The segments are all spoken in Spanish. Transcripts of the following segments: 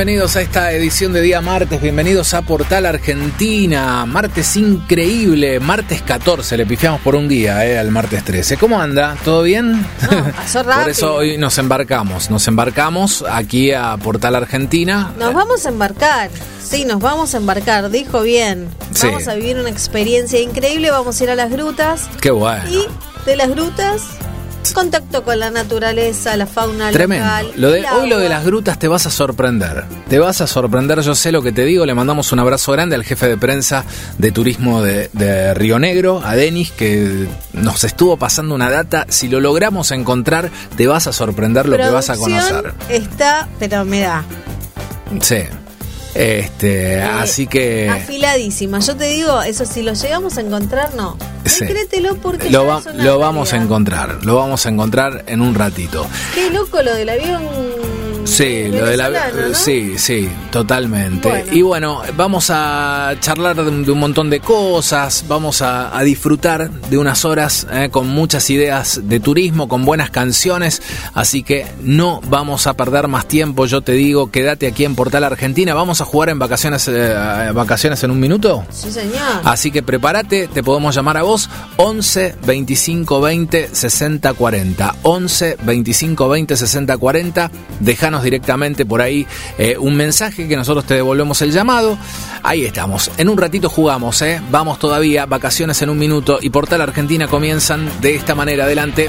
Bienvenidos a esta edición de día martes, bienvenidos a Portal Argentina, martes increíble, martes 14, le pifiamos por un día eh, al martes 13. ¿Cómo anda? ¿Todo bien? No, pasó rápido. por eso hoy nos embarcamos, nos embarcamos aquí a Portal Argentina. Nos vamos a embarcar, sí, nos vamos a embarcar, dijo bien. Sí. Vamos a vivir una experiencia increíble, vamos a ir a las grutas Qué bueno. y de las grutas, contacto con la naturaleza, la fauna Tremendo. local. Lo de, hoy lo de las grutas te vas a sorprender. Te vas a sorprender, yo sé lo que te digo. Le mandamos un abrazo grande al jefe de prensa de turismo de, de Río Negro, a Denis, que nos estuvo pasando una data. Si lo logramos encontrar, te vas a sorprender lo que vas a conocer. Está, pero me da. Sí. Este, Eh, así que Afiladísima. Yo te digo, eso si lo llegamos a encontrar, no. Sí. Porque lo, va- lo vamos a encontrar. Lo vamos a encontrar en un ratito. Qué loco lo del avión. Sí, lo de la ¿no? sí, sí, totalmente. Bueno. Y bueno, vamos a charlar de, un de un montón de cosas, vamos a, a disfrutar de unas horas eh, con muchas ideas de turismo, con buenas canciones, así que no vamos a perder más tiempo, yo te digo, quédate aquí en Portal Argentina, vamos a jugar en vacaciones eh, vacaciones en un minuto. Sí, señor. Así que prepárate, te podemos llamar a vos 11 25 20 60 40. 11 25 20 60 40. Directamente por ahí eh, un mensaje que nosotros te devolvemos el llamado. Ahí estamos. En un ratito jugamos, ¿eh? Vamos todavía, vacaciones en un minuto y Portal Argentina comienzan de esta manera. Adelante.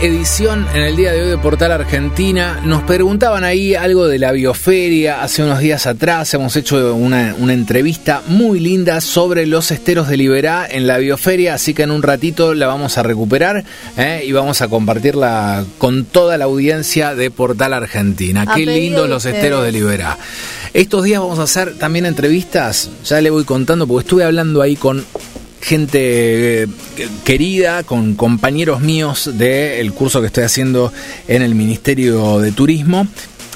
edición en el día de hoy de Portal Argentina? Nos preguntaban ahí algo de la bioferia. Hace unos días atrás hemos hecho una, una entrevista muy linda sobre los esteros de Liberá en la bioferia, así que en un ratito la vamos a recuperar ¿eh? y vamos a compartirla con toda la audiencia de Portal Argentina. A Qué lindos los esteros de Liberá. Estos días vamos a hacer también entrevistas, ya le voy contando porque estuve hablando ahí con gente eh, querida, con compañeros míos del curso que estoy haciendo en el Ministerio de Turismo.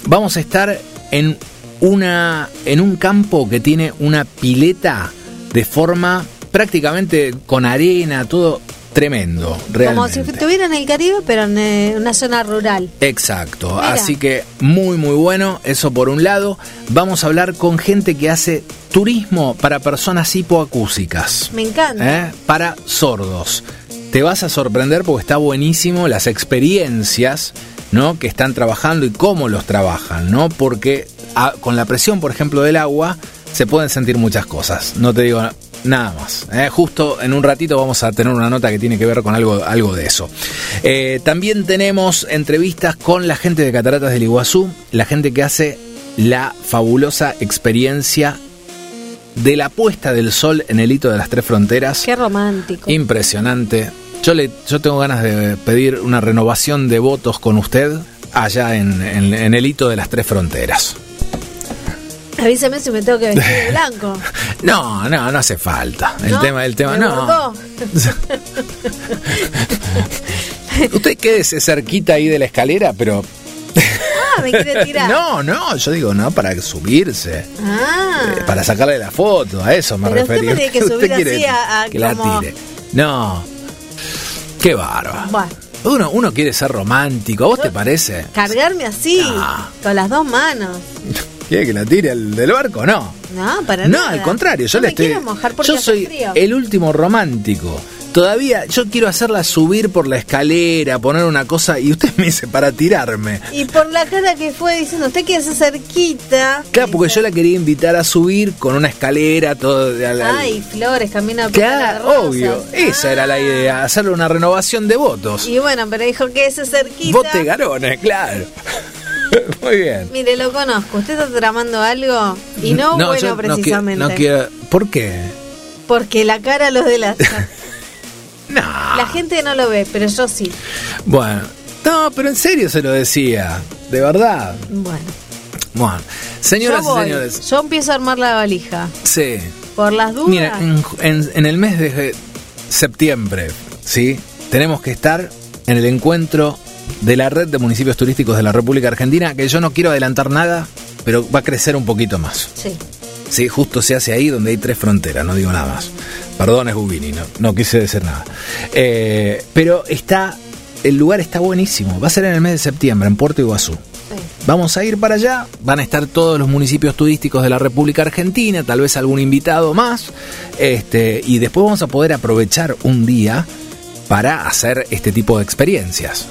Vamos a estar en una en un campo que tiene una pileta de forma prácticamente con arena, todo tremendo, realmente. Como si estuviera en el Caribe, pero en eh, una zona rural. Exacto, Mira. así que muy muy bueno, eso por un lado. Vamos a hablar con gente que hace turismo para personas hipoacúsicas. Me encanta. ¿eh? para sordos. Te vas a sorprender porque está buenísimo las experiencias ¿no? que están trabajando y cómo los trabajan, ¿no? Porque ah, con la presión, por ejemplo, del agua, se pueden sentir muchas cosas. No te digo nada más. ¿eh? Justo en un ratito vamos a tener una nota que tiene que ver con algo, algo de eso. Eh, también tenemos entrevistas con la gente de Cataratas del Iguazú, la gente que hace la fabulosa experiencia de la puesta del sol en el hito de las tres fronteras. Qué romántico. Impresionante. Yo, le, yo tengo ganas de pedir una renovación de votos con usted allá en, en- en el hito de las tres fronteras. Avísame si me tengo que vestir de blanco. No, no, no hace falta. El ¿No? tema, el tema, ¿Me no. Usted quédese cerquita ahí de la escalera, pero. Ah, me quiere tirar. No, no, yo digo no para subirse. Ah. Eh, Para sacarle la foto, a eso me Pero usted refería. tiene que Usted subir quiere así a- a que la tire. No. Qué barba. Bueno, Uno, uno quiere ser romántico, ¿a vos te parece? cargarme así, No. con las dos manos. ¿Quiere que la tire el del barco? No. No, para No, nada. al contrario, yo No le me estoy. mojar porque yo hace soy frío. el último romántico. Todavía yo quiero hacerla subir por la escalera, poner una cosa y usted me dice para tirarme. Y por la cara que fue diciendo, usted quiere ser cerquita. Claro, porque yo la quería invitar a subir con una escalera, todo. de- Ay, flores, camino a Claro, obvio. Esa era la idea, hacerle una renovación de votos. Y bueno, pero dijo que ese cerquita. Vote Garones, claro. Muy bien. Mire, lo conozco. Usted está tramando algo y no, bueno yo no qui- precisamente. No, quiero. ¿Por qué? Porque la cara lo delata. No. La gente no lo ve, pero yo sí. Bueno. No, pero en serio se lo decía. De verdad. Bueno. Bueno. Señoras yo y señores. Yo empiezo a armar la valija. Sí. Por las dudas. Mira, en, en- en el mes de septiembre, ¿sí? Tenemos que estar en el encuentro de la red de municipios turísticos de la República Argentina, que yo no quiero adelantar nada, pero va a crecer un poquito más. Sí. Sí, justo se hace ahí donde hay tres fronteras, no digo nada más. Perdón, es Gubini, no, no quise decir nada. Eh, pero está, el lugar está buenísimo. Va a ser en el mes de septiembre, en Puerto Iguazú. sí. Vamos a ir para allá, van a estar todos los municipios turísticos de la República Argentina, tal vez algún invitado más, este, y después vamos a poder aprovechar un día para hacer este tipo de experiencias.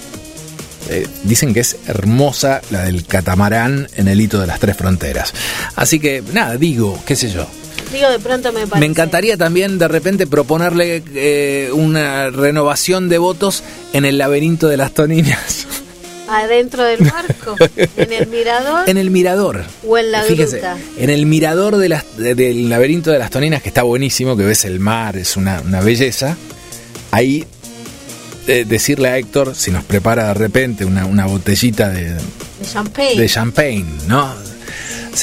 Eh, dicen que es hermosa la del catamarán en el hito de las tres fronteras. Así que nada, digo, qué sé yo. Digo, de pronto me parece. Me encantaría también de repente proponerle eh, una renovación de votos en el laberinto de las toninas. Adentro del barco, en el mirador En el mirador. o en la Fíjese, gruta. en el mirador de las- de- del laberinto de las toninas, que está buenísimo, que ves el mar, es una, una belleza. Ahí eh, decirle a Héctor si nos prepara de repente una, una botellita de, De champagne. de champagne, ¿no?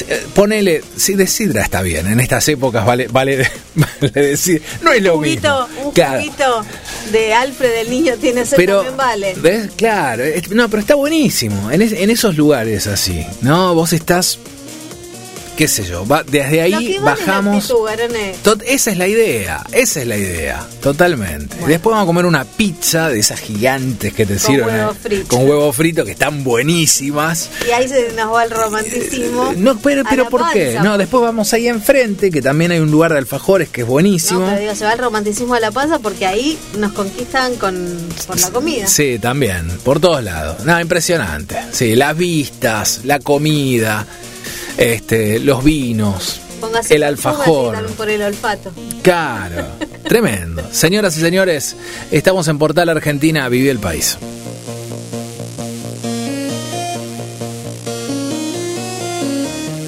Eh, Ponele, sí, de sidra está bien, en estas épocas vale, vale, vale decir, no es lo juguito, mismo. un Claro. juguito de Alfred el niño tiene sed Pero, también vale. ¿ves? Claro, no, pero está buenísimo. En, es- en esos lugares así, ¿no? Vos estás, qué sé yo, va- desde ahí bajamos. actitud, esa es la idea, esa es la idea, totalmente. Después vamos a comer una pizza de esas gigantes que te Con sirven huevo eh, con huevo frito que están buenísimas. Y ahí se nos va el romanticismo. No, pero, pero ¿por qué? No, después vamos ahí enfrente, que también hay un lugar de alfajores que es buenísimo. No, pero digo, se va el romanticismo a la panza porque ahí nos conquistan con, por la comida. Sí, también, por todos lados. Nada, impresionante. Sí, las vistas, la comida, este, los vinos, Póngase el alfajor. por el olfato. Claro, tremendo. Señoras y señores, estamos en Portal Argentina, viví el país.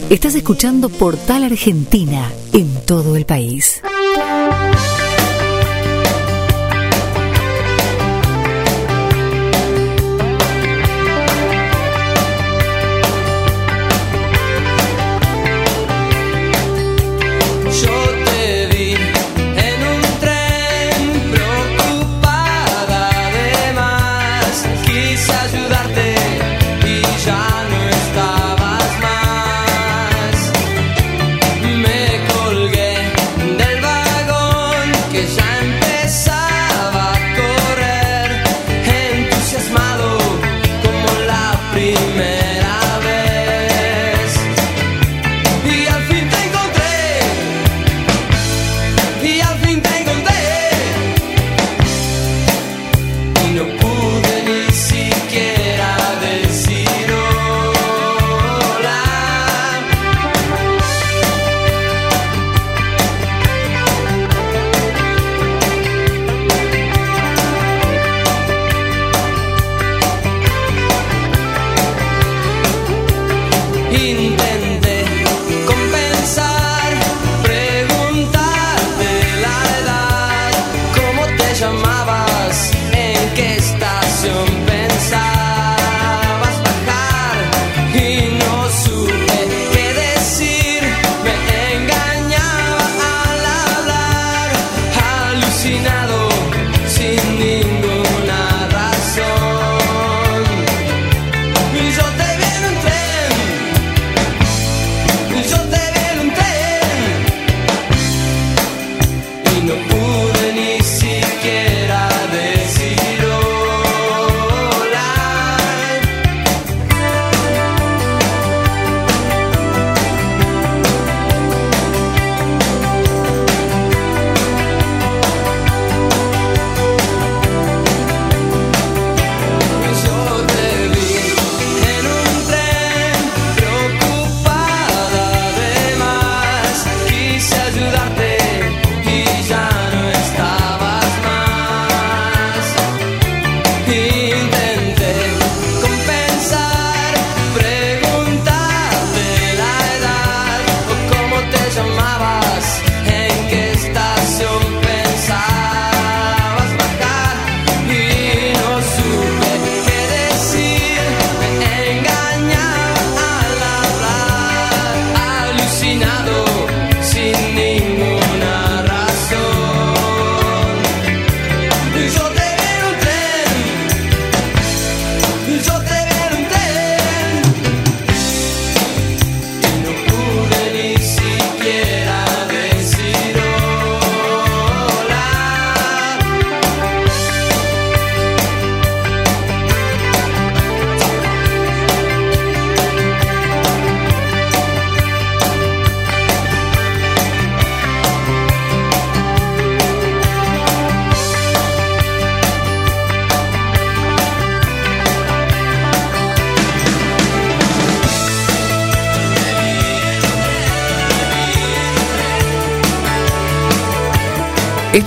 Estás escuchando Portal Argentina en todo el país.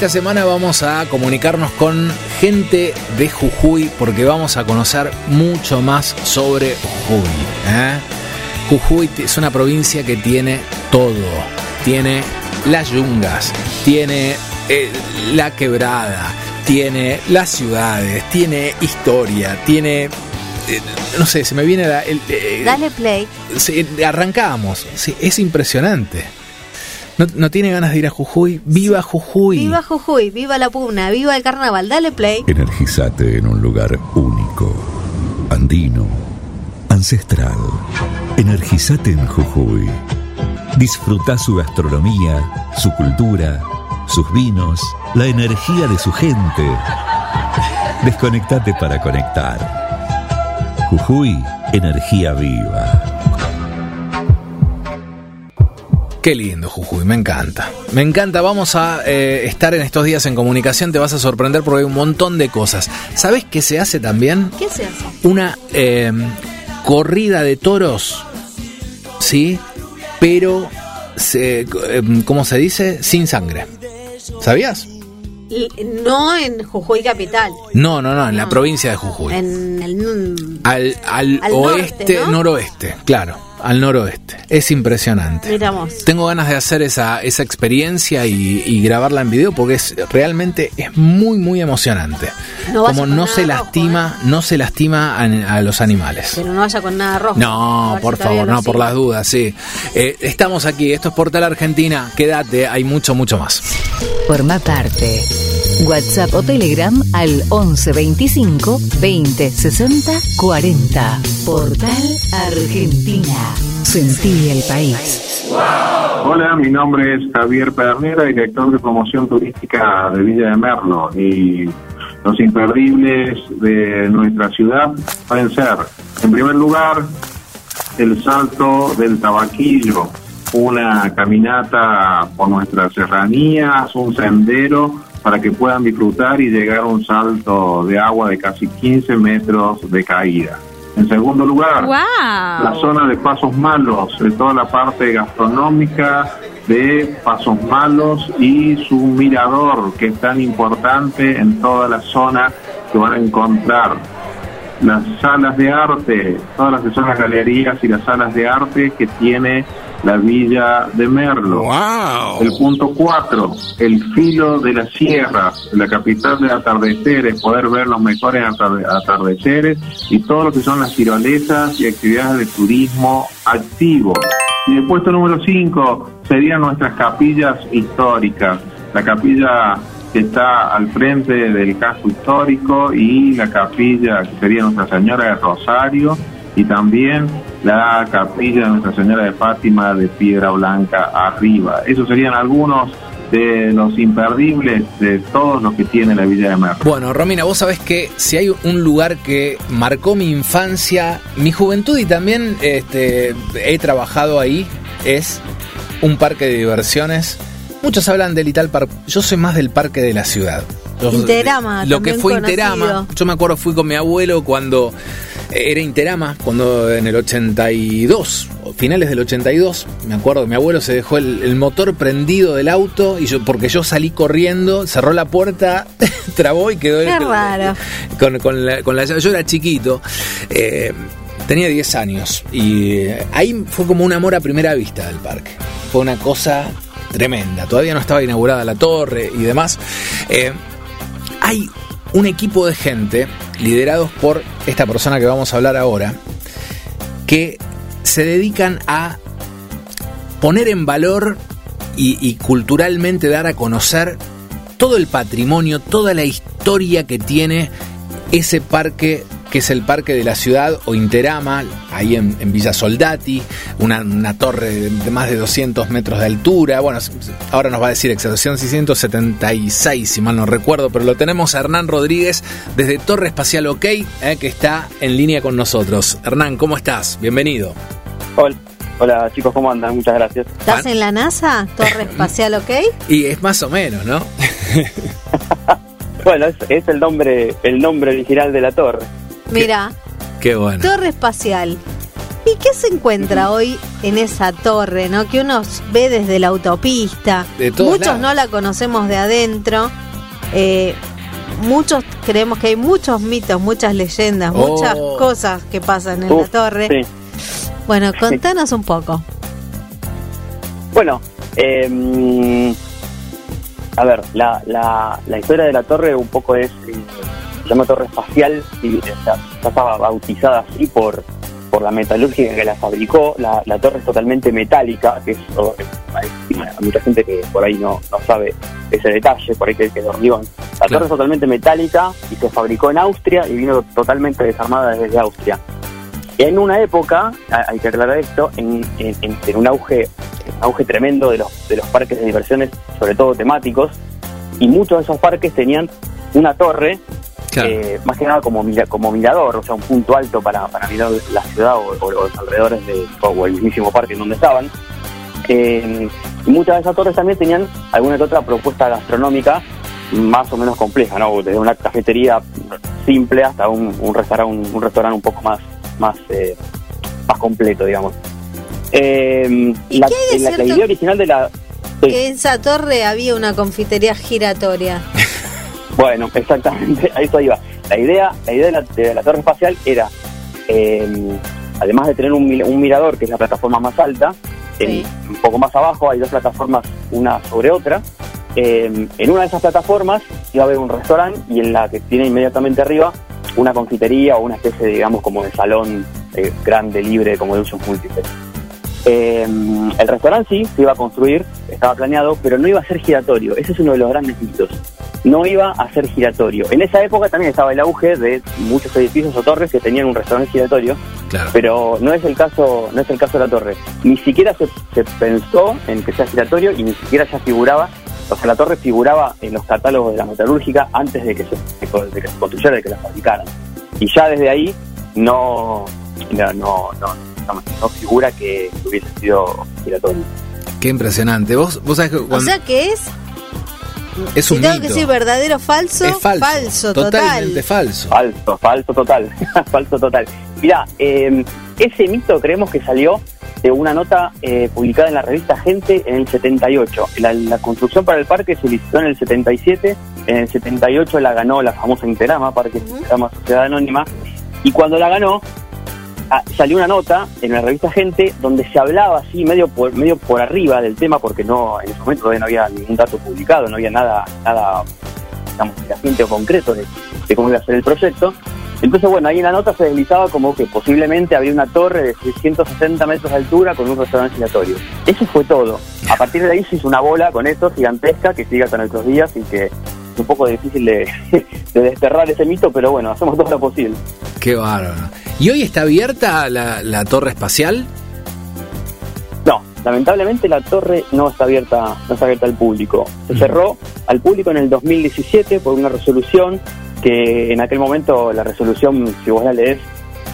Esta semana vamos a comunicarnos con gente de Jujuy porque vamos a conocer mucho más sobre Jujuy. ¿eh? Jujuy es una provincia que tiene todo. Tiene las yungas, tiene eh, la quebrada, tiene las ciudades, tiene historia, tiene... eh, no sé, se me viene la, el, Dale play. Arrancamos. Sí, es impresionante. No, no tiene ganas de ir a Jujuy. ¡Viva Jujuy! Viva Jujuy, viva la puna, viva el carnaval. Dale play. Energizate en un lugar único, andino, ancestral. Energizate en Jujuy. Disfruta su gastronomía, su cultura, sus vinos, la energía de su gente. Desconectate para conectar. Jujuy, energía viva. Qué lindo Jujuy, me encanta. Me encanta, vamos a eh, estar en estos días en comunicación, te vas a sorprender porque hay un montón de cosas. ¿Sabes qué se hace también? ¿Qué se hace? Una eh, corrida de toros, ¿sí? Pero, se, eh, ¿cómo se dice? Sin sangre. ¿Sabías? No en Jujuy capital. No, no, no, en la provincia de Jujuy. En el. Al, al, Al oeste, norte, ¿no? noroeste, claro, al noroeste. Es impresionante. Miramos. Tengo ganas de hacer esa, esa experiencia y, y grabarla en video porque es realmente es muy muy emocionante. No Como con no se rojo, lastima, no se lastima a, a los animales. Pero no vaya con nada rojo. No, por si favor, no por las dudas, sí. Eh, estamos aquí, esto es Portal Argentina, quédate, hay mucho, mucho más. Forma parte. WhatsApp o Telegram al 11 25 20 60 40. Portal Argentina. Sentí el país. Hola, mi nombre es Javier Pedernera, director de promoción turística de Villa de Merlo. Y los imperdibles de nuestra ciudad pueden ser, en primer lugar, el salto del tabaquillo, una caminata por nuestras serranías, un sendero para que puedan disfrutar y llegar a un salto de agua de casi 15 metros de caída. En segundo lugar, la zona de Pasos Malos, de toda la parte gastronómica de Pasos Malos y su mirador, que es tan importante en toda la zona que van a encontrar. Las salas de arte, todas las que son las galerías y las salas de arte que tiene la villa de Merlo. El punto 4, el filo de las sierras, la capital de atardeceres, poder ver los mejores atarde- atardeceres y todo lo que son las tirolesas y actividades de turismo activo. Y el puesto número 5 serían nuestras capillas históricas. La capilla que está al frente del casco histórico y la capilla que sería Nuestra Señora de Rosario y también la capilla de Nuestra Señora de Fátima de Piedra Blanca arriba. Esos serían algunos de los imperdibles de todos los que tiene la Villa de Merlo. Bueno, Romina, vos sabés que si hay un lugar que marcó mi infancia, mi juventud y también este, he trabajado ahí, es un parque de diversiones. Muchos hablan del Ital Park, yo soy más del parque de la ciudad. Interama, Lo que fue conocido. Interama, yo me acuerdo fui con mi abuelo cuando era Interama, cuando en el 82, o finales del 82, me acuerdo, mi abuelo se dejó el, el motor prendido del auto y yo porque yo salí corriendo, cerró la puerta, trabó y quedó Qué raro. con, con la, con la. Yo era chiquito, eh, tenía 10 años y eh, ahí fue como un amor a primera vista del parque. Fue una cosa tremenda. Todavía no estaba inaugurada la torre y demás. Eh, hay un equipo de gente liderados por esta persona que vamos a hablar ahora que se dedican a poner en valor y, culturalmente dar a conocer todo el patrimonio, toda la historia que tiene ese parque que es el parque de la ciudad o Interama, ahí en, en Villa Soldati, una, una torre de, de más de 200 metros de altura. Bueno, ahora nos va a decir excepción 676, si mal no recuerdo, pero lo tenemos a Hernán Rodríguez desde Torre Espacial OK, eh, que está en línea con nosotros. Hernán, ¿cómo estás? Bienvenido. Hola, hola chicos, ¿cómo andan? Muchas gracias. ¿Estás en la NASA? Torre espacial, ¿ok? Y es más o menos, ¿no? Bueno, es, es el nombre el nombre original de la torre. Mira, Qué bueno. Torre espacial. ¿Y qué se encuentra hoy en esa torre, no? Que uno ve desde la autopista. De todos Muchos lados. no la conocemos de adentro. Eh, muchos creemos que hay muchos mitos, muchas leyendas, Oh. muchas cosas que pasan en la torre. Sí. Bueno, contanos un poco. Bueno, eh, mm, a ver, la, la, la historia de la torre un poco es, eh, llama torre espacial, y está, está bautizada así por, por la metalúrgica que la fabricó. La, la torre es totalmente metálica, que es, hay hay mucha gente que por ahí no, no sabe ese detalle, por ahí que, que es de hormigón. La Claro. torre es totalmente metálica y se fabricó en Austria y vino totalmente desarmada desde Austria. En una época, hay que aclarar esto, en, en- en- en un auge auge tremendo de los, de los parques de diversiones, sobre todo temáticos, y muchos de esos parques tenían una torre, Claro. eh, más que nada como, mira- como mirador, o sea, un punto alto para, para mirar la ciudad o, o los alrededores de, o el mismísimo parque en donde estaban. Eh, y muchas de esas torres también tenían alguna que otra propuesta gastronómica más o menos compleja, ¿no? Desde una cafetería simple hasta un, un restaurante un, un restaurante un poco más más eh, más completo, digamos. Eh, ¿Y la, qué hay de la- la cierto idea original de la sí, Que en esa torre había una confitería giratoria. bueno, exactamente, a eso iba. La idea, la idea de la, de la torre espacial era, eh, además de tener un, mi- un mirador, que es la plataforma más alta, en- Sí. un poco más abajo hay dos plataformas, una sobre otra. Eh, en una de esas plataformas iba a haber un restaurante y en la que tiene inmediatamente arriba una confitería o una especie, digamos, como de salón eh, grande, libre, como de usos múltiples. Eh, el restaurante sí se iba a construir, estaba planeado, pero no iba a ser giratorio. Ese es uno de los grandes mitos. No iba a ser giratorio. En esa época también estaba el auge de muchos edificios o torres que tenían un restaurante giratorio, Claro. pero no es el caso, no es el caso de la torre. Ni siquiera se, se pensó en que sea giratorio y ni siquiera ya figuraba, o sea, la torre figuraba en los catálogos de la metalúrgica antes de que se, de que se construyera, de que la fabricaran. Y ya desde ahí no, no, no, no, no- no figura que hubiese sido giratorio. Qué impresionante. Vos, vos sabés que O sea que es, es si un tengo mito. que decir verdadero o falso, es falso. total. Totalmente falso. Falso, falso total, falso total. Mira, eh, ese mito creemos que salió de una nota eh, publicada en la revista Gente en el 78. La, la construcción para el parque se licitó en el 77, en el 78 la ganó la famosa Interama, Parque. Interama Sociedad Anónima, y cuando la ganó ah, salió una nota en la revista Gente donde se hablaba así medio por medio por arriba del tema porque no en ese momento todavía no había ningún dato publicado, no había nada nada digamos o concreto de, de cómo iba a ser el proyecto. Entonces, bueno, ahí en la nota se deslizaba como que posiblemente habría una torre de 660 metros de altura con un restaurante giratorio. Eso fue todo. A partir de ahí se hizo una bola con eso gigantesca que sigue hasta nuestros días y que es un poco difícil de, de desterrar ese mito, pero bueno, hacemos todo lo posible. Qué bárbaro. ¿Y hoy está abierta la, la torre espacial? No, lamentablemente la torre no está abierta, no está abierta al público. Se cerró al público en el 2017 por una resolución que en aquel momento la resolución, si vos la lees,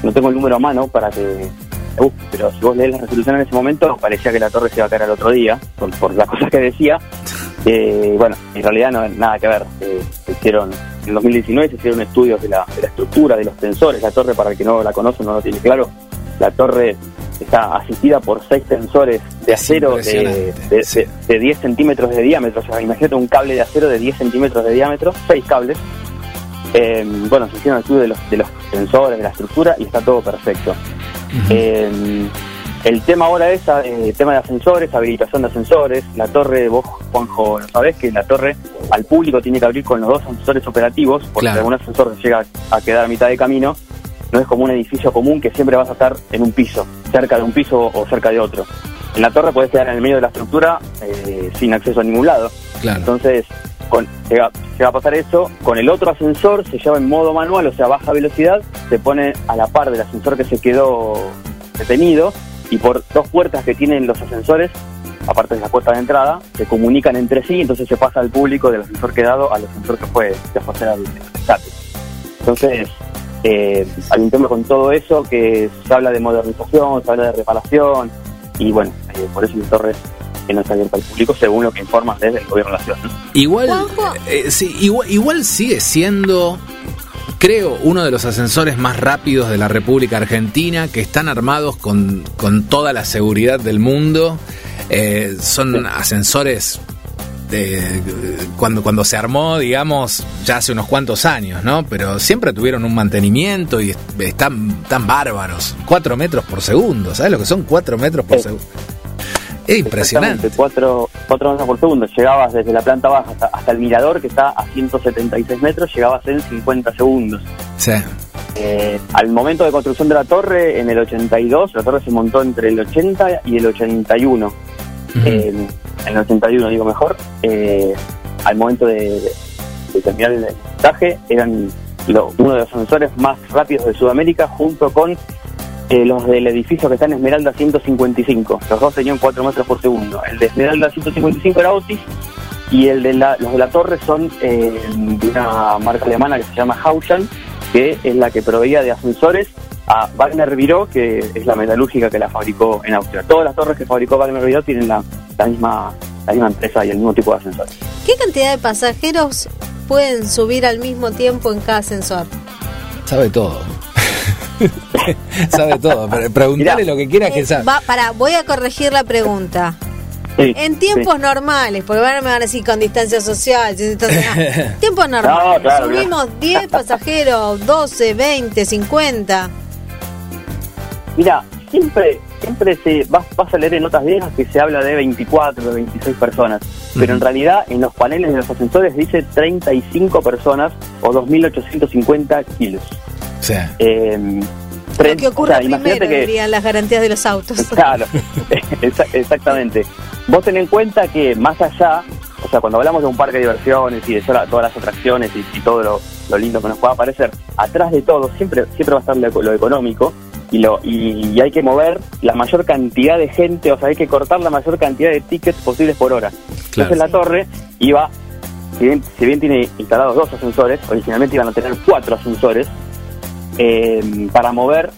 no tengo el número a mano para que busques, pero si vos lees la resolución en ese momento parecía que la torre se iba a caer al otro día por, por las cosas que decía. Eh, bueno, en realidad no nada que ver. Eh, se hicieron en el 2019 se hicieron estudios de la, de la estructura de los tensores. La torre, para el que no la conoce, no lo tiene claro, la torre está asistida por seis tensores de Es acero de, de- sí. de- de 10 centímetros de diámetro. O sea, imagínate un cable de acero de 10 centímetros de diámetro, seis cables. Eh, bueno, se hicieron estudios de los, de los tensores, de la estructura y está todo perfecto. El tema ahora es eh, tema de ascensores, habilitación de ascensores. La torre, vos, Juanjo, lo sabés que la torre al público tiene que abrir con los dos ascensores operativos, porque Claro. si algún ascensor llega a quedar a mitad de camino, no es como un edificio común que siempre vas a estar en un piso, cerca de un piso o cerca de otro. En la torre podés quedar en el medio de la estructura eh, sin acceso a ningún lado. Claro. Entonces, con, llega, llega a pasar eso, con el otro ascensor se lleva en modo manual, o sea, a baja velocidad, se pone a la par del ascensor que se quedó detenido y por dos puertas que tienen los ascensores, aparte de la puerta de entrada, se comunican entre sí, entonces se pasa al público del ascensor quedado al ascensor que fue, que fue al rescate. Entonces, eh, hay un tema con todo eso que se habla de modernización, se habla de reparación y bueno, eh, por eso la torre que no está abierta al público según lo que informan desde el gobierno de la ciudad. ¿no? Igual, eh, sí, igual, igual sigue siendo creo, uno de los ascensores más rápidos de la República Argentina, que están armados con, con toda la seguridad del mundo. Eh, son ascensores de, cuando, cuando se armó, digamos, ya hace unos cuantos años, ¿no? Pero siempre tuvieron un mantenimiento y están tan bárbaros. Cuatro metros por segundo, ¿sabes lo que son cuatro metros por segundo? Es impresionante. Exactamente, Cuatro, cuatro metros por segundo. Llegabas desde la planta baja hasta, hasta el mirador, que está a 176 metros, llegabas en 50 segundos. Sí. Eh, al momento de construcción de la torre, en el 82, la torre se montó entre el 80 y el 81. Ujú. Eh, en el 81, digo mejor. eh, al momento de, de terminar el montaje, eran lo- uno de los ascensores más rápidos de Sudamérica, junto con eh, los del edificio que está en Esmeralda 155. Los dos tenían 4 metros por segundo. El de Esmeralda 155 era Otis y el de la, los de la torre son eh, de una marca alemana que se llama Haushan, que es la que proveía de ascensores a Wagner Viró, que es la metalúrgica que la fabricó en Austria. Todas las torres que fabricó Wagner Viró tienen la, la misma la misma empresa y el mismo tipo de ascensores. ¿Qué cantidad de pasajeros pueden subir al mismo tiempo en cada ascensor? Sabe todo. sabe todo. Pre- Preguntale Mirá. lo que quieras que Eh, sabe. va, para, voy a corregir la pregunta. Sí, En tiempos sí. normales, porque ahora me van a decir con distancia social, sin distancia- tiempos normales. No, claro, Subimos 10 pasajeros, 12, 20, 50. Mira, siempre siempre se vas, vas a leer en notas viejas que se habla de 24 o 26 personas, pero en realidad en los paneles de los ascensores dice 35 personas o 2.850 kilos. Sí. Eh, Lo que ocurre o sea, primero, imagínate que dirían las garantías de los autos. Claro, exa- exactamente. Vos ten en cuenta que más allá, o sea, cuando hablamos de un parque de diversiones y de toda- todas las atracciones y, y todo lo, lo lindo que nos pueda parecer, atrás de todo siempre siempre va a estar lo, lo económico y lo y, y hay que mover la mayor cantidad de gente, o sea, hay que cortar la mayor cantidad de tickets posibles por hora. Claro. Entonces la torre iba, si bien, si bien tiene instalados dos ascensores, originalmente iban a tener cuatro ascensores, eh, para mover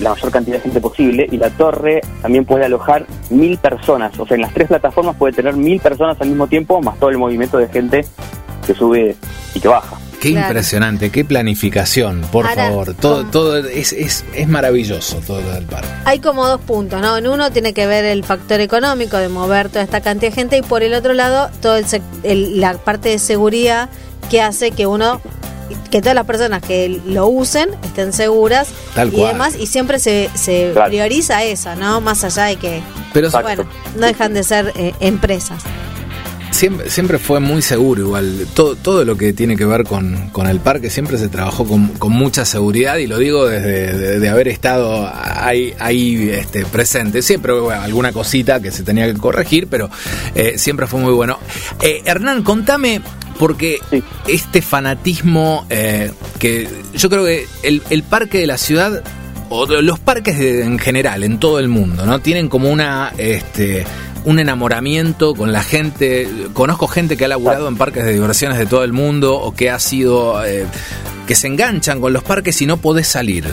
la mayor cantidad de gente posible y la torre también puede alojar mil personas, o sea, en las tres plataformas puede tener mil personas al mismo tiempo, más todo el movimiento de gente que sube y que baja. Qué Claro. impresionante, qué planificación, por Ahora, favor. Todo, ¿cómo? todo es, es, es maravilloso todo lo del parque. Hay como dos puntos, ¿no? En uno tiene que ver el factor económico de mover toda esta cantidad de gente y por el otro lado el, el- la parte de seguridad que hace que uno que todas las personas que lo usen estén seguras Tal y cual. demás y siempre se, se Claro. prioriza eso, ¿no? Más allá de que Pero bueno, no dejan de ser eh, empresas. siempre, siempre fue muy seguro igual. Todo, todo lo que tiene que ver con, con el parque siempre se trabajó con, con mucha seguridad y lo digo desde de, de haber estado ahí, ahí este, presente. Siempre hubo alguna cosita que se tenía que corregir, pero eh, siempre fue muy bueno. Eh, Hernán, contame, porque Sí. este fanatismo eh, que yo creo que el, el parque de la ciudad o los parques de- en general en todo el mundo no tienen como una este un enamoramiento con la gente. Conozco gente que ha laburado en parques de diversiones de todo el mundo o que ha sido eh, que se enganchan con los parques y no podés salir.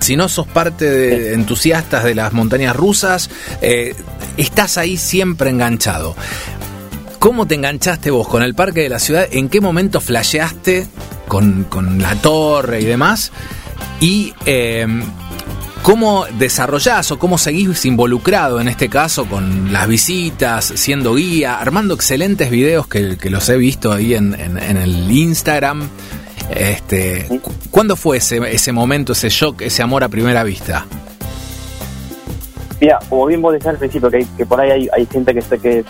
Si no sos parte de entusiastas de las montañas rusas eh, estás ahí siempre enganchado ¿Cómo te enganchaste vos con el parque de la ciudad? ¿En qué momento flasheaste con, con la torre y demás? Y eh, cómo desarrollás o cómo seguís involucrado en este caso con las visitas, siendo guía, armando excelentes videos que, los he visto ahí en, en- el Instagram. Este, cu- ¿Cuándo fue ese, ese momento, ese shock, ese amor a primera vista? Mira, como bien vos decías al principio, que, hay- que por ahí hay, hay gente que sé que es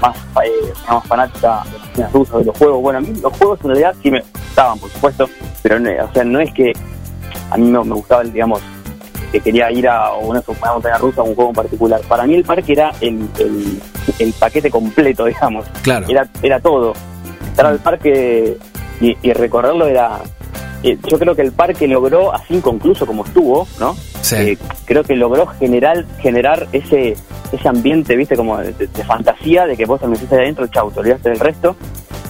más, eh, más fanática de las rusas, de los juegos. Bueno, a mí los juegos en realidad sí me gustaban, por supuesto, pero no, o sea, no es que a mí me, me gustaba, el, digamos, que quería ir a una, una montaña rusa o un juego en particular. Para mí el parque era el, el, el paquete completo, digamos. Claro. Era, era todo. Estar al parque y, y recorrerlo era... eh, yo creo que el parque logró, así inconcluso como estuvo, ¿no? Sí. Eh, creo que logró generar generar ese ese ambiente, viste, como de, de- fantasía, de que vos te metiste ahí adentro, chau, te olvidaste del resto.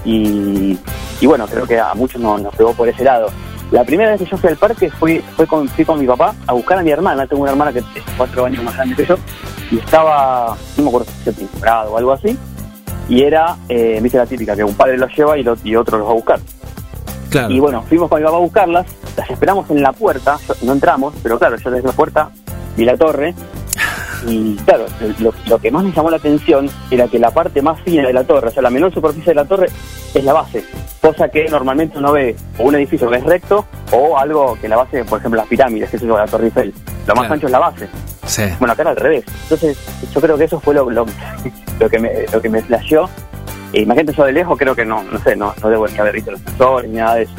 Y, y bueno, creo que a muchos nos, nos pegó por ese lado. La primera vez que yo fui al parque fui, fue con, fui con mi papá a buscar a mi hermana. Tengo una hermana que es cuatro años más grande que yo. Y estaba, no me acuerdo si grado o algo así. Y era, eh, viste la típica, que un padre los lleva y, lo- y otro los va a buscar. Claro. Y bueno, fuimos con mi papá a buscarlas las esperamos en la puerta, no entramos, pero claro, yo desde la puerta vi la torre y claro, lo, lo que más me llamó la atención era que la parte más fina de la torre, o sea, la menor superficie de la torre es la base, cosa que normalmente uno ve o un edificio que es recto o algo que la base, por ejemplo, las pirámides, que es la Torre Eiffel, lo más Claro. ancho es la base. Sí. Bueno, acá era al revés. Entonces, yo creo que eso fue lo, lo, lo que me, lo que me flasheó. E imagínate yo de lejos, creo que no, no sé, no, no debo haber visto los sensores ni nada de eso.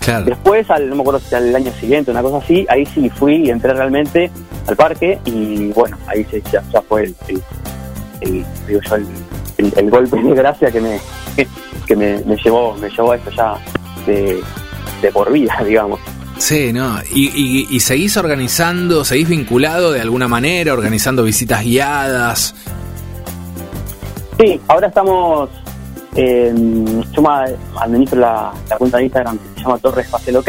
Claro. Después, al, no me acuerdo si al año siguiente, una cosa así, ahí sí fui y entré realmente al parque y bueno, ahí sí, ya, ya fue el, el, el- digo yo, el golpe de gracia que me que me, me llevó me llevó a esto ya de, de por vida, digamos. Sí, ¿no? Y, y- y seguís organizando, seguís vinculado de alguna manera, organizando visitas guiadas. Sí, ahora estamos. Eh, yo me administro la, la cuenta de Instagram que se llama Torres Pastel OK.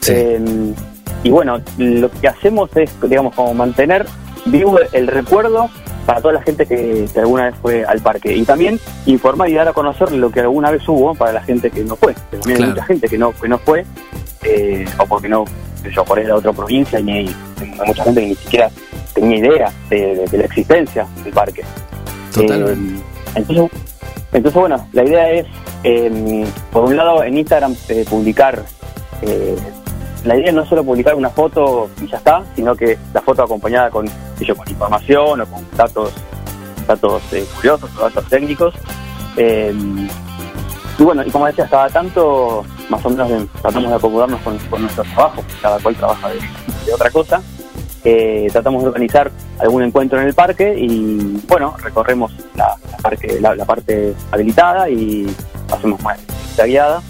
Sí. Eh, y bueno, lo que hacemos es, digamos, como mantener vivo el recuerdo para toda la gente que, que alguna vez fue al parque. Y también informar y dar a conocer lo que alguna vez hubo para la gente que no fue. Que también Claro. hay mucha gente que no, que no fue, eh, o porque no, yo, por ir a otra provincia, y hay mucha gente que ni siquiera tenía idea de, de- de la existencia del parque. Totalmente. Eh, entonces, entonces, bueno, la idea es, eh, por un lado, en Instagram eh, publicar, eh, la idea no es solo publicar una foto y ya está, sino que la foto acompañada con, yo, información o con datos, datos eh, curiosos o datos técnicos. Eh, y bueno, y como decía, cada tanto, más o menos tratamos de acomodarnos con, con nuestro trabajo, cada cual trabaja de otra cosa. Eh, tratamos de organizar algún encuentro en el parque y bueno, recorremos la, parque, la, parte habilitada y hacemos una guiada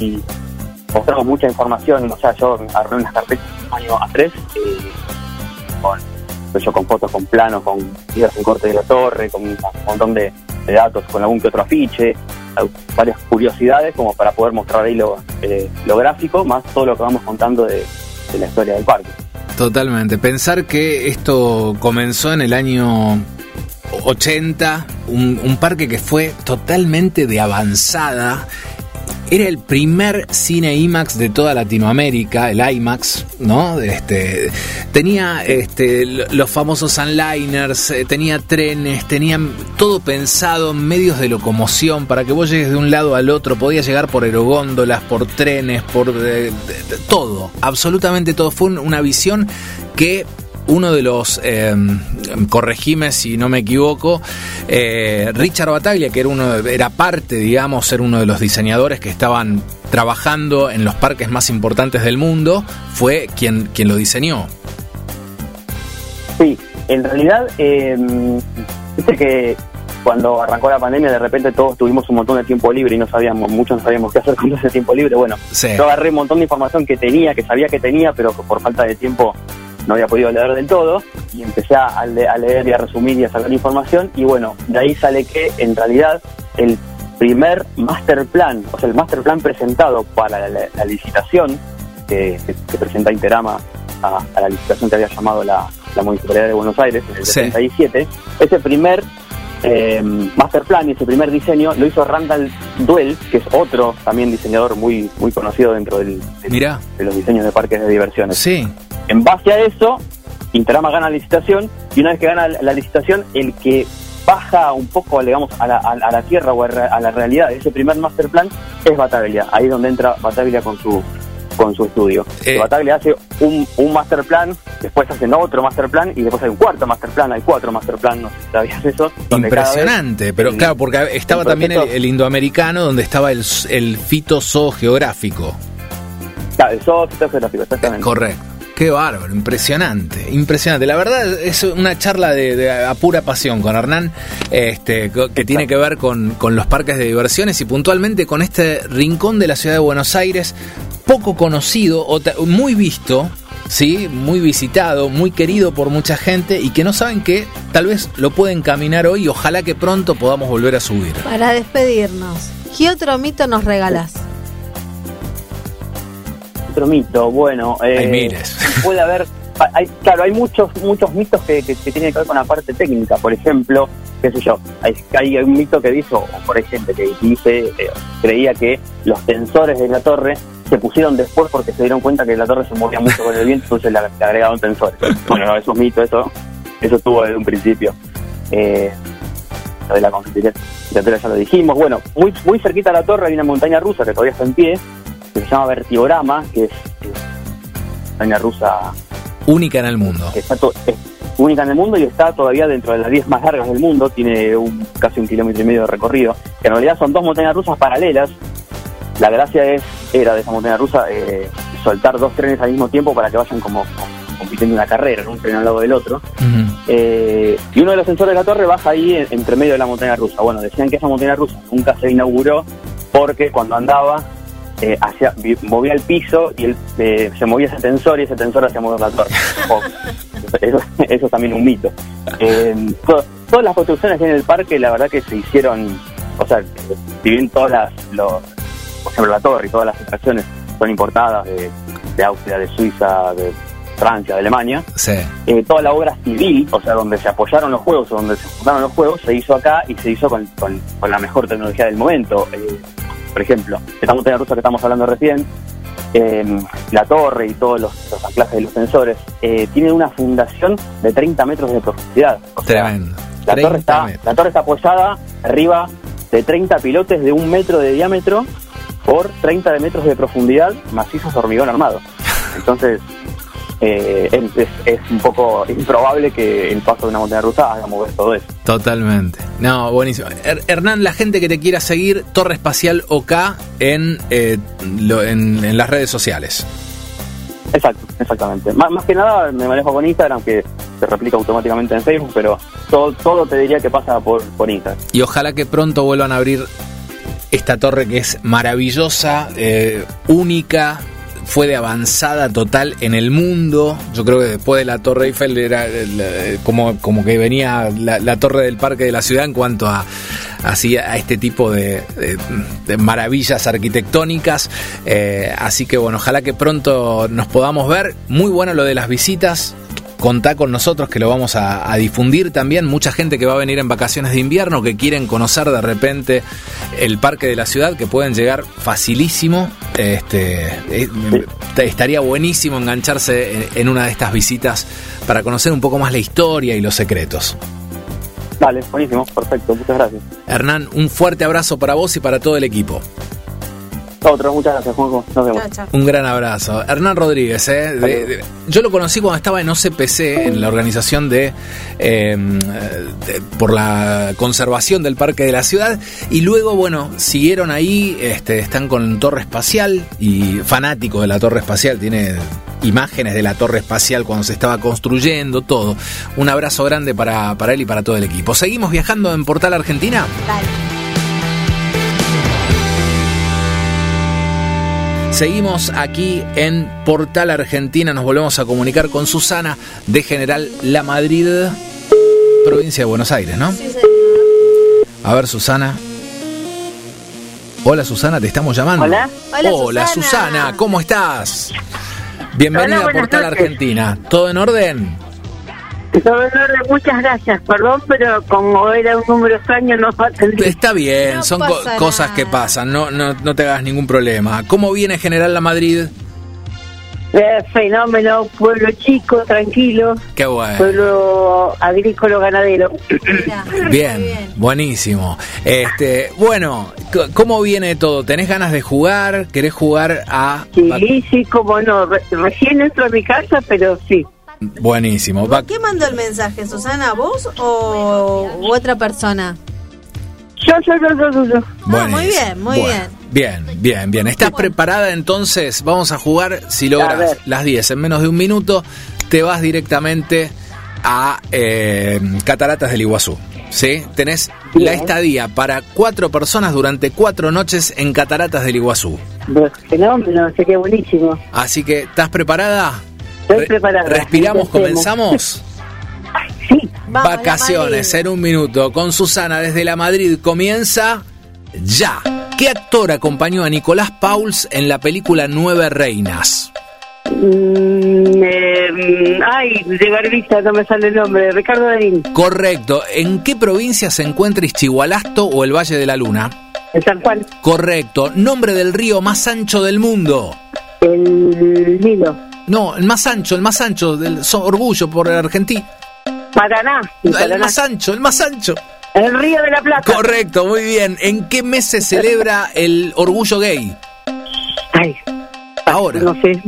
y mostramos mucha información, o sea, yo armé unas carpetas año A3 eh, con, yo, con fotos, con planos, con videos en corte de la torre, con un montón de, datos, con algún que otro afiche, varias curiosidades como para poder mostrar ahí lo, eh, lo gráfico, más todo lo que vamos contando de la historia del parque. Totalmente. Pensar que esto comenzó en el año 80, un, un parque que fue totalmente de avanzada. Era el primer cine IMAX de toda Latinoamérica, el IMAX, ¿no? Este, tenía este, los famosos sunliners, eh, tenía trenes, tenía todo pensado en medios de locomoción para que vos llegues de un lado al otro. Podías llegar por aerogóndolas, por trenes, por eh, todo, absolutamente todo. Fue un- una visión que uno de los, eh, corregime si no me equivoco, eh, Richard Bataglia, que era, uno, era parte, digamos, ser uno de los diseñadores que estaban trabajando en los parques más importantes del mundo, fue quien, quien lo diseñó. Sí, en realidad, eh, que cuando arrancó la pandemia, de repente todos tuvimos un montón de tiempo libre y no sabíamos, muchos no sabíamos qué hacer con ese tiempo libre. Bueno, Sí. yo agarré un montón de información que tenía, que sabía que tenía, pero que por falta de tiempo no había podido leer del todo. Y empecé a, le- a leer y a resumir y a sacar información. Y bueno, de ahí sale que en realidad el primer master plan, o sea, el master plan presentado para la, la- la licitación que, que- que presenta Interama a, a la licitación que había llamado la, la Municipalidad de Buenos Aires en el Sí. 77, ese primer eh, master plan y ese primer diseño lo hizo Randall Duell, que es otro también diseñador muy muy conocido dentro del, del- Mirá, de los diseños de parques de diversiones. sí, En base a eso, Interama gana la licitación y una vez que gana la licitación, el que baja un poco, digamos, a la, a- la tierra o a la realidad de ese primer master plan es Bataglia. Ahí es donde entra Bataglia con su con su estudio. Eh. Bataglia hace un, un master plan, después hacen otro master plan y después hay un cuarto master plan, hay cuatro master plan, no sé si sabías eso. impresionante. Pero el- claro, porque estaba el también el, indoamericano donde estaba el, el fito geográfico. Claro, el software geográfico, exactamente. Correcto. Qué bárbaro, impresionante, impresionante. La verdad es una charla de, a pura pasión con Hernán, este, que tiene que ver con, con los parques de diversiones y puntualmente con este rincón de la ciudad de Buenos Aires, poco conocido, o muy visto, sí, muy visitado, muy querido por mucha gente y que no saben que tal vez lo pueden caminar hoy y ojalá que pronto podamos volver a subir. Para despedirnos, ¿qué otro mito nos regalás? Otro mito, bueno. eh, Ay, mires. Puede haber. Hay, claro, hay muchos muchos mitos que, que, que tienen que ver con la parte técnica. Por ejemplo, qué sé yo, hay, hay un mito que dice, o por gente que dice, eh, creía que los sensores de la torre se pusieron después porque se dieron cuenta que la torre se movía mucho con el viento, entonces le, le agregaron tensores. Bueno, no, eso es mito, eso, eso estuvo desde un principio. Eh, lo de la ya lo dijimos. Bueno, muy, muy cerquita a la torre hay una montaña rusa que todavía está en pie, que se llama Vertiorama, que es, una montaña rusa Única en el mundo. está to- es única en el mundo y está todavía dentro de las 10 más largas del mundo, tiene un, casi un kilómetro y medio de recorrido, que en realidad son dos montañas rusas paralelas. La gracia es, era de esa montaña rusa, eh, soltar dos trenes al mismo tiempo para que vayan como, compitiendo una carrera, ¿no? un tren al lado del otro. Eh, y uno de los sensores de la torre baja ahí en- entre medio de la montaña rusa. Bueno, decían que esa montaña rusa nunca se inauguró porque cuando andaba eh, hacía- vi- movía el piso y el, eh, se movía ese tensor y ese tensor hacía mover la torre. O- eso, eso es también un mito. Eh, to- todas las construcciones en el parque, la verdad que se hicieron, o sea, si bien todas las, lo- por ejemplo, la torre y todas las atracciones son importadas de, de Austria, de Suiza, de Francia, de Alemania, Sí. eh, toda la obra civil, o sea, donde se apoyaron los juegos o donde se fundaron los juegos, se hizo acá y se hizo con, con- con la mejor tecnología del momento. Por ejemplo, esta montaña rusa que estamos hablando recién, eh, la torre y todos los, los anclajes de los sensores, eh, tienen una fundación de 30 metros de profundidad. O sea, Tremendo. la 30 torre, está, metros. la torre está apoyada arriba de 30 pilotes de un metro de diámetro por 30 de metros de profundidad, macizos de hormigón armado. Entonces, eh, es, es- un poco improbable que el paso de una montaña rusa haga mover todo eso. Totalmente. No, buenísimo. Her- Hernán, la gente que te quiera seguir, Torre Espacial OK en, eh, lo- en, en las redes sociales. Exacto, exactamente. Más, más que nada me manejo con Instagram, que se replica automáticamente en Facebook, pero todo, todo te diría que pasa por, por Instagram. Y ojalá que pronto vuelvan a abrir esta torre que es maravillosa, eh, única, fue de avanzada total en el mundo. Yo creo que después de la Torre Eiffel era el, eh, como, como que venía la, torre del parque de la ciudad en cuanto a así a este tipo de, de- de maravillas arquitectónicas. Eh, así que bueno, ojalá que pronto nos podamos ver. Muy bueno lo de las visitas. Contá con nosotros que lo vamos a, a difundir también. Mucha gente que va a venir en vacaciones de invierno, que quieren conocer de repente el parque de la ciudad, que pueden llegar facilísimo. Este, eh, estaría buenísimo engancharse en, en una de estas visitas para conocer un poco más la historia y los secretos. Dale, buenísimo, perfecto, muchas gracias. Hernán, un fuerte abrazo para vos y para todo el equipo. Otro, muchas gracias, Juanjo. Nos vemos. Chao, chao. Un gran abrazo. Hernán Rodríguez, ¿eh? De- de- yo lo conocí cuando estaba en OCPC, en la organización de, eh, de- por la conservación del Parque de la Ciudad, y luego, bueno, siguieron ahí, este, están con Torre Espacial, y fanático de la Torre Espacial, tiene imágenes de la Torre Espacial cuando se estaba construyendo, todo. Un abrazo grande para, para él y para todo el equipo. ¿Seguimos viajando en Portal Argentina? Dale. Seguimos aquí en Portal Argentina, nos volvemos a comunicar con Susana de General La Madrid, provincia de Buenos Aires, ¿no? A ver, Susana. Hola, Susana, te estamos llamando. Hola. Hola, Susana. Susana. ¿cómo estás? Bienvenida Hola, a Portal noches. Argentina. ¿Todo en orden? Orden, muchas gracias. Perdón, pero como era un número extraño no atendí. Está bien, No son co- cosas que pasan, no, no, no te hagas ningún problema. ¿Cómo viene General La Madrid? Eh, fenómeno, pueblo chico, tranquilo, Qué bueno. pueblo agrícola ganadero. Mira, Bien, buenísimo. Este, bueno, ¿cómo viene todo? ¿Tenés ganas de jugar? ¿Querés jugar a Sí, sí, como no. Re- recién entro a mi casa, pero sí. Buenísimo. Va- ¿Quién mandó el mensaje, Susana? ¿Vos o u otra persona? Yo, yo, yo, yo, yo, yo. Ah, muy bien, muy Bueno, Bien, bien, bien. ¿Estás preparada entonces? Vamos a jugar. Si logras las 10 en menos de un minuto, te vas directamente a eh, Cataratas del Iguazú. ¿Sí? Tenés la Bien. estadía para cuatro personas durante cuatro noches en Cataratas del Iguazú. Pues, Fenómeno, sería buenísimo. Así que, ¿estás preparada? Estoy Re- preparada. Respiramos, comenzamos. Sí, Vamos, Vacaciones en un minuto con Susana desde la Madrid comienza ya. ¿Qué actor acompañó a Nicolás Pauls en la película Nueve Reinas? Mm, eh, mm, ay, de Barbista, no me sale el nombre. Ricardo Darín. Correcto. ¿En qué provincia se encuentra Ischigualasto o el Valle de la Luna? En San Juan, Correcto. Nombre del río más ancho del mundo. el Nilo. No, el más ancho, el más ancho del so- orgullo por Argentina. Paraná. El Paraná. más ancho, el más ancho. El Río de la Plata. Correcto, muy bien. ¿En qué mes se celebra el orgullo gay? Ay, Ahora. no sé.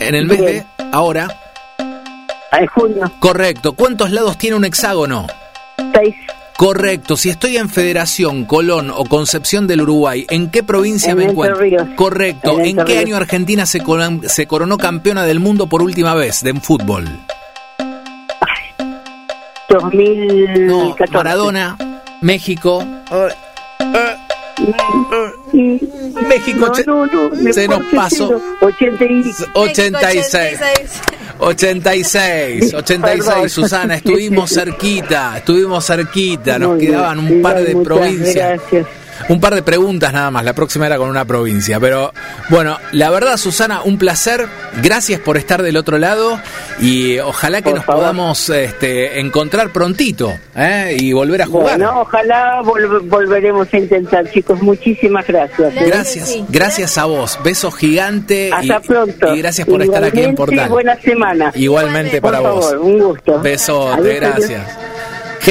En el mes de ahora. En junio. Correcto. ¿Cuántos lados tiene un hexágono? Seis. Correcto. Si estoy en Federación, Colón o Concepción del Uruguay, ¿en qué provincia En me Entre encuentro? Ríos. Correcto. En ¿En Entre qué Ríos. año Argentina se, coron- se coronó campeona del mundo por última vez de en fútbol? 2014. No, Maradona, México. México, No, no, no, se nos pasó. cero. 80 y... 86. 86, 86, Perdón. Susana, estuvimos cerquita, estuvimos cerquita, nos quedaban un par de Muchas provincias. Gracias. Un par de preguntas nada más, la próxima era con una provincia, pero bueno, la verdad Susana, un placer, gracias por estar del otro lado y ojalá que Por nos favor. podamos este, encontrar prontito ¿eh? y volver a jugar. Bueno, ojalá vol- volveremos a intentar, chicos. Muchísimas gracias. Gracias, Sí. gracias a vos, beso gigante y, Hasta pronto. y gracias por estar aquí en Portal. Buena semana. Igualmente Por para vos. un gusto. Besote, Adiós, gracias.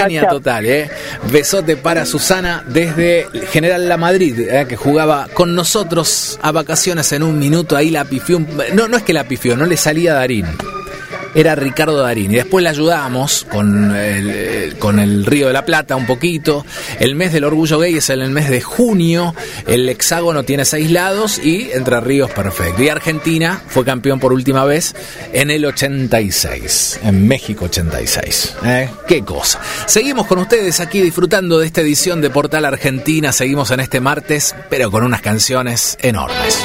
Genia Chao, chao. total, ¿eh? Besote para Susana desde General La Madrid, ¿eh? que jugaba con nosotros a vacaciones en un minuto. Ahí la pifió. No, no es que la pifió, no le salía Darín. Era Ricardo Darín. Y después la ayudamos con el, eh, con el Río de la Plata un poquito. El mes del orgullo gay es en el mes de junio. El hexágono tiene seis lados y Entre Ríos perfecto. Y Argentina fue campeón por última vez en el 86. En México 86. ¿eh? Qué cosa. Seguimos con ustedes aquí disfrutando de esta edición de Portal Argentina. Seguimos en este martes, pero con unas canciones enormes.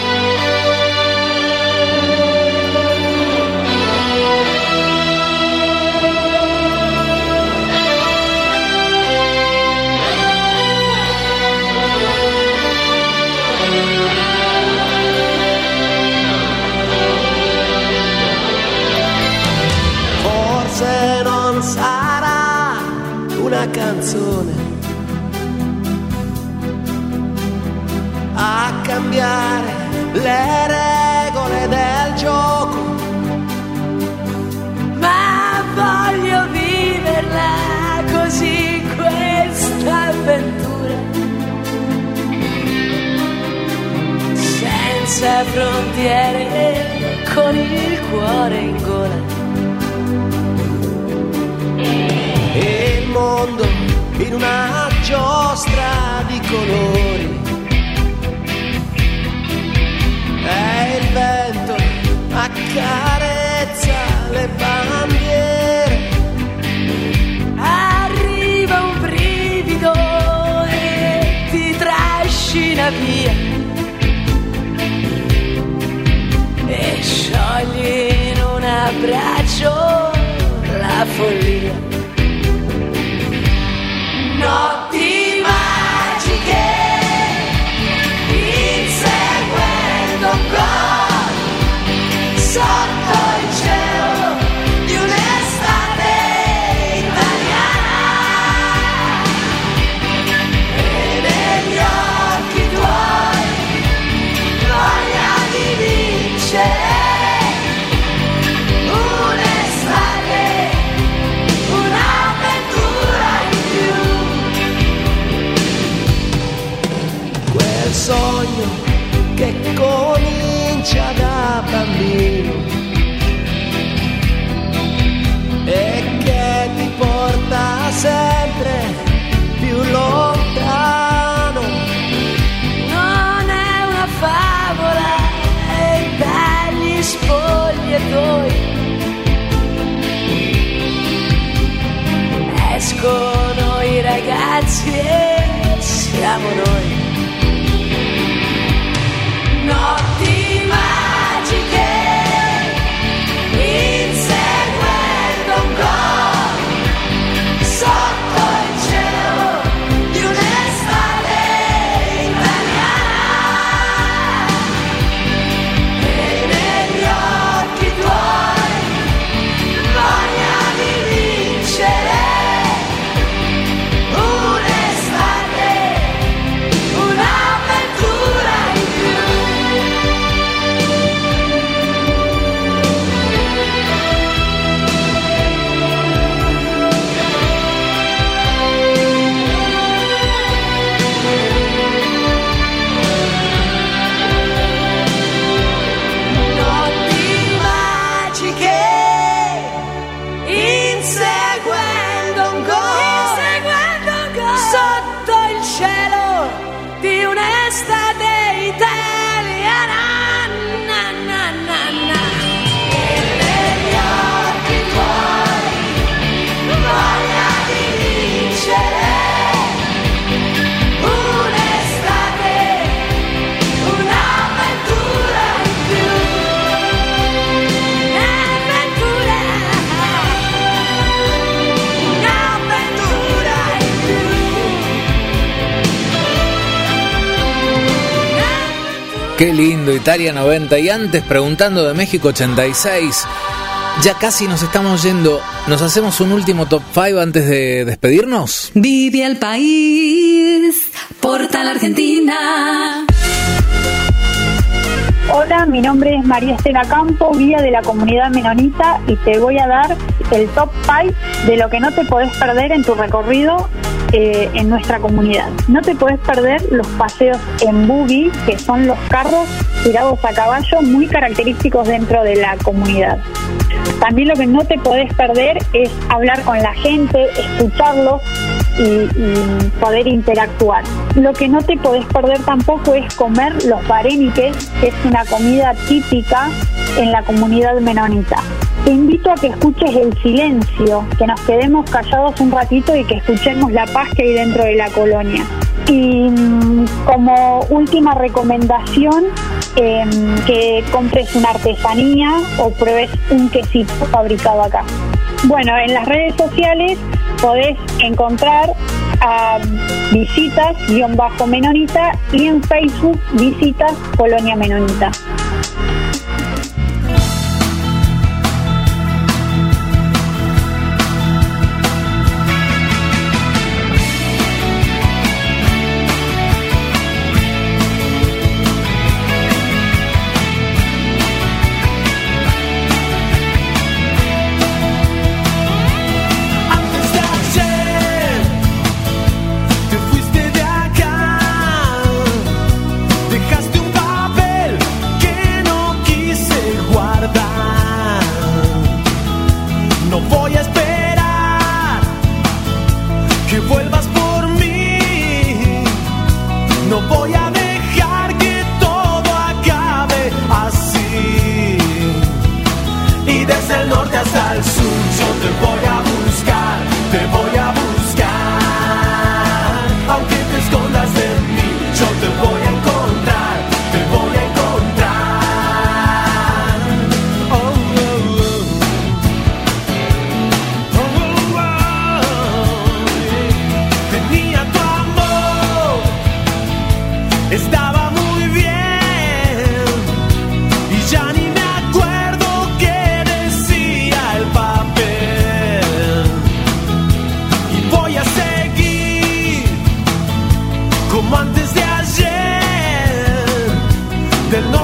Frontiere, con il cuore in gola. e il mondo in una giostra di colori. E il vento accarezza le bandiere. Sciogli in un abbraccio la follia. Notti magiche, inseguendo un gol sotto il cielo escono i ragazzi e siamo noi. Qué lindo, Italia 90. Y antes preguntando de México 86. Ya casi nos estamos yendo. ¿Nos hacemos un último top 5 antes de despedirnos? Vive el país, Portal Argentina. Hola, mi nombre es María Estela Campo, guía de la comunidad menonita y te voy a dar el top 5 de lo que no te podés perder en tu recorrido eh, en nuestra comunidad. No te podés perder los paseos en buggy, que son los carros tirados a caballo muy característicos dentro de la comunidad. También lo que no te podés perder es hablar con la gente, escucharlos y, poder interactuar. Lo que no te podés perder tampoco es comer los bareniques, que es una comida típica en la comunidad menonita. Te invito a que escuches el silencio, que nos quedemos callados un ratito y que escuchemos la paz que hay dentro de la colonia. Y mm, como última recomendación, em, que compres una artesanía o pruebes un quesito fabricado acá. Bueno, en las redes sociales podés encontrar a visitas-menonita y en Facebook visitas Colonia Menonita. del norte.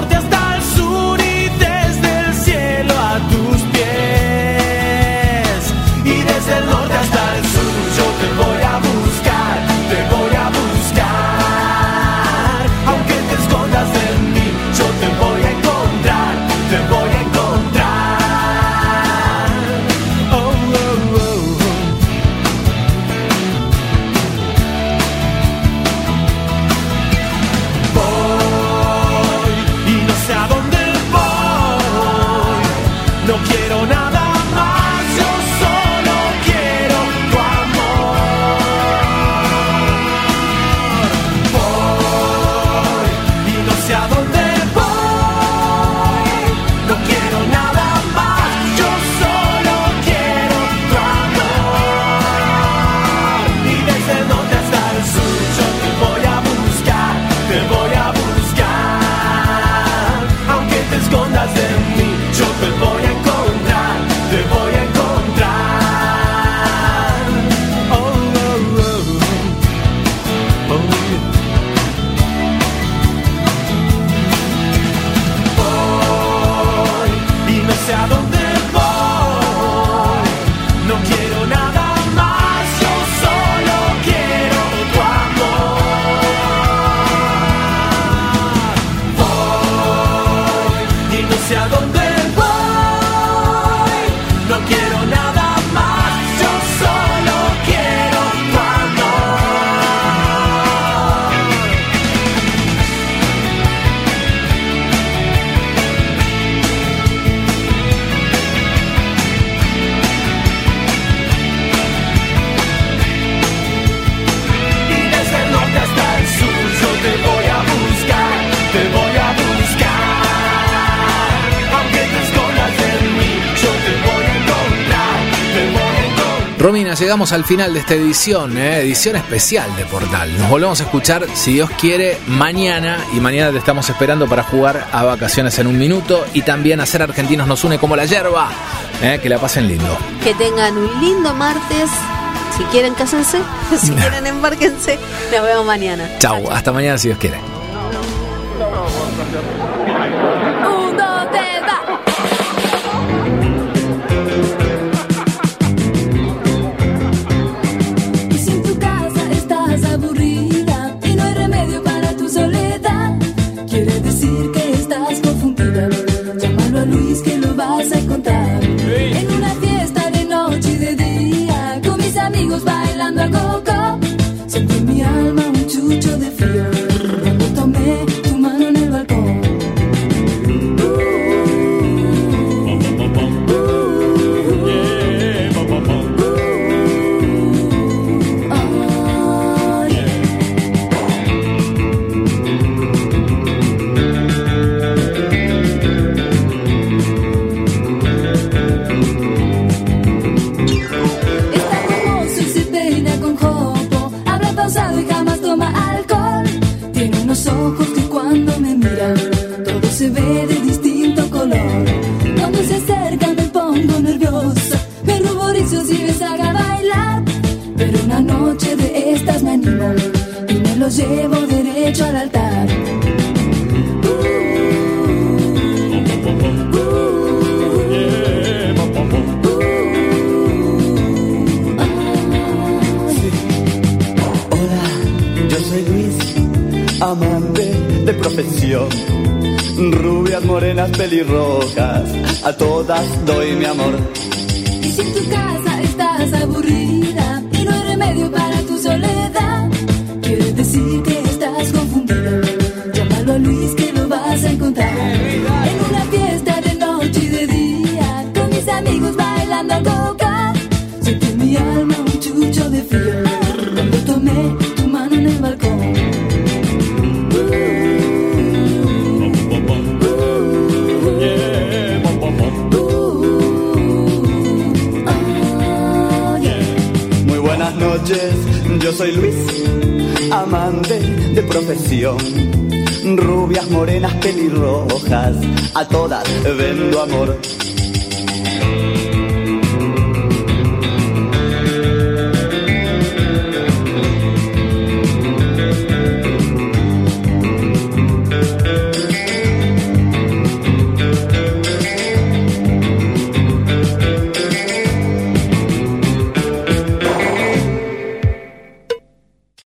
Romina, llegamos al final de esta edición, ¿eh? edición especial de Portal. Nos volvemos a escuchar, si Dios quiere, mañana. Y mañana te estamos esperando para jugar a vacaciones en un minuto. Y también hacer argentinos nos une como la yerba. ¿eh? Que la pasen lindo. Que tengan un lindo martes. Si quieren, cásense. Si quieren, embárquense. Nos vemos mañana. Chau, hasta mañana si Dios quiere. Ve de distinto color. Cuando se acerca me pongo nerviosa. Me ruborizo si me haga bailar. Pero una noche de estas me animo y me lo llevo derecho al altar. Yo soy Luis, amante de profesión. Rubias, morenas, pelirrojas, a todas doy mi amor. Y si en tu casa estás aburrida y no hay remedio para tu soledad, quiere decir que estás confundida. Llámalo a Luis que lo vas a encontrar. En una fiesta de noche y de día, con mis amigos bailando a coca, sentí en mi alma un chucho de frío. Yo soy Luis, amante de profesión. Rubias, morenas, pelirrojas, a todas vendo amor.